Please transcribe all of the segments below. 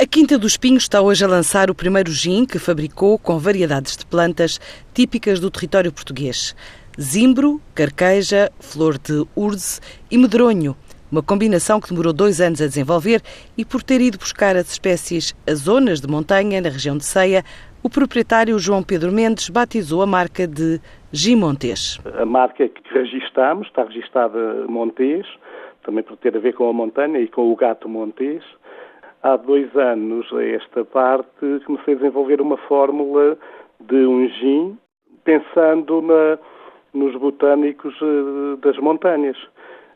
A Quinta dos Pinhos está hoje a lançar o primeiro gin que fabricou com variedades de plantas típicas do território português. Zimbro, carqueja, flor de urze e medronho. Uma combinação que demorou dois anos a desenvolver e por ter ido buscar as espécies a zonas de montanha na região de Ceia, o proprietário João Pedro Mendes batizou a marca de Gin Montes. A marca que registamos está registada Montes, também por ter a ver com a montanha e com o gato Montes há dois anos a esta parte, comecei a desenvolver uma fórmula de um gin pensando na, nos botânicos uh, das montanhas,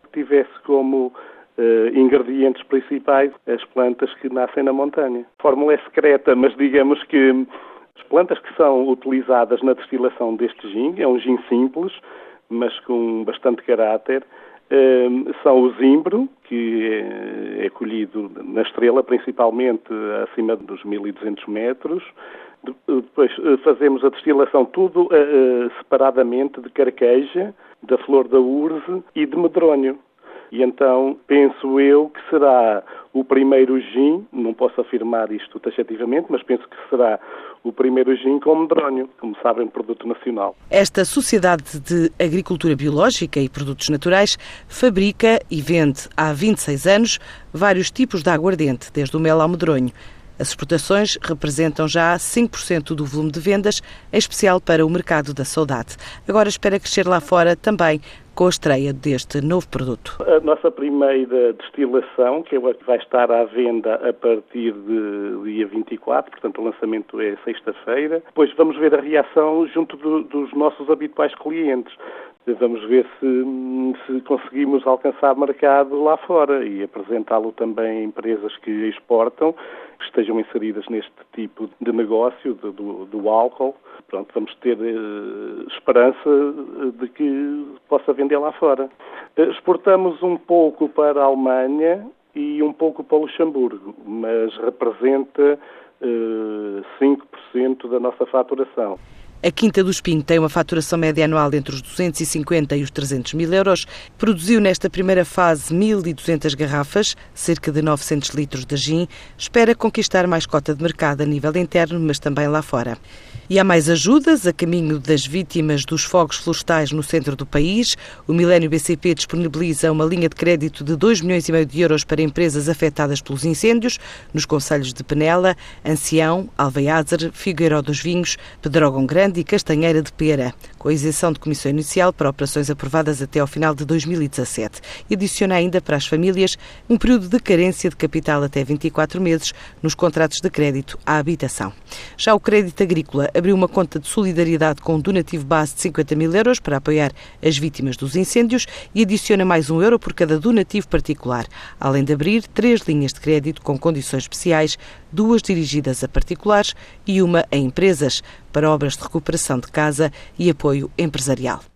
que tivesse como uh, ingredientes principais as plantas que nascem na montanha. A fórmula é secreta, mas digamos que as plantas que são utilizadas na destilação deste gin, é um gin simples, mas com bastante caráter, Ehm, são o zimbro, que é colhido na estrela, principalmente acima dos 1200 metros. Depois eh, fazemos a destilação tudo eh, eh, separadamente de carqueja, da flor da urze e de medronho. E então penso eu que será o primeiro gin, não posso afirmar isto taxativamente, mas penso que será o primeiro gin com medronho, como sabem, produto nacional. Esta Sociedade de Agricultura Biológica e Produtos Naturais fabrica e vende há 26 anos vários tipos de aguardente, desde o mel ao medronho. As exportações representam já 5% do volume de vendas, em especial para o mercado da saudade. Agora espera crescer lá fora também com a estreia deste novo produto. A nossa primeira destilação, que é vai estar à venda a partir de dia 24, portanto o lançamento é sexta-feira. Depois vamos ver a reação junto do, dos nossos habituais clientes. Vamos ver se, se, conseguimos alcançar mercado lá fora e apresentá-lo também a empresas que exportam, que estejam inseridas neste tipo de negócio do, do, álcool. Pronto, vamos ter eh, esperança de que possa vender lá fora. Eh, exportamos um pouco para a Alemanha e um pouco para Luxemburgo, mas representa eh, 5% da nossa faturação. A Quinta do Espinho tem uma faturação média anual entre os 250 e os 300 mil euros. Produziu nesta primeira fase 1.200 garrafas, cerca de 900 litros de gin. Espera conquistar mais cota de mercado a nível interno, mas também lá fora. E há mais ajudas a caminho das vítimas dos fogos florestais no centro do país. O Milênio BCP disponibiliza uma linha de crédito de 2 milhões e meio de euros para empresas afetadas pelos incêndios nos concelhos de Penela, Ancião, Alveiazer, Figueiró dos Vinhos, Pedrógão Grande e Castanheira de Pera, com isenção de comissão inicial para operações aprovadas até ao final de 2017. E adiciona ainda para as famílias um período de carência de capital até 24 meses nos contratos de crédito à habitação. Já o crédito agrícola abriu uma conta de solidariedade com um donativo base de 50 mil euros para apoiar as vítimas dos incêndios e adiciona mais um euro por cada donativo particular, além de abrir três linhas de crédito com condições especiais, duas dirigidas a particulares e uma a empresas, para obras de recuperação de casa e apoio empresarial.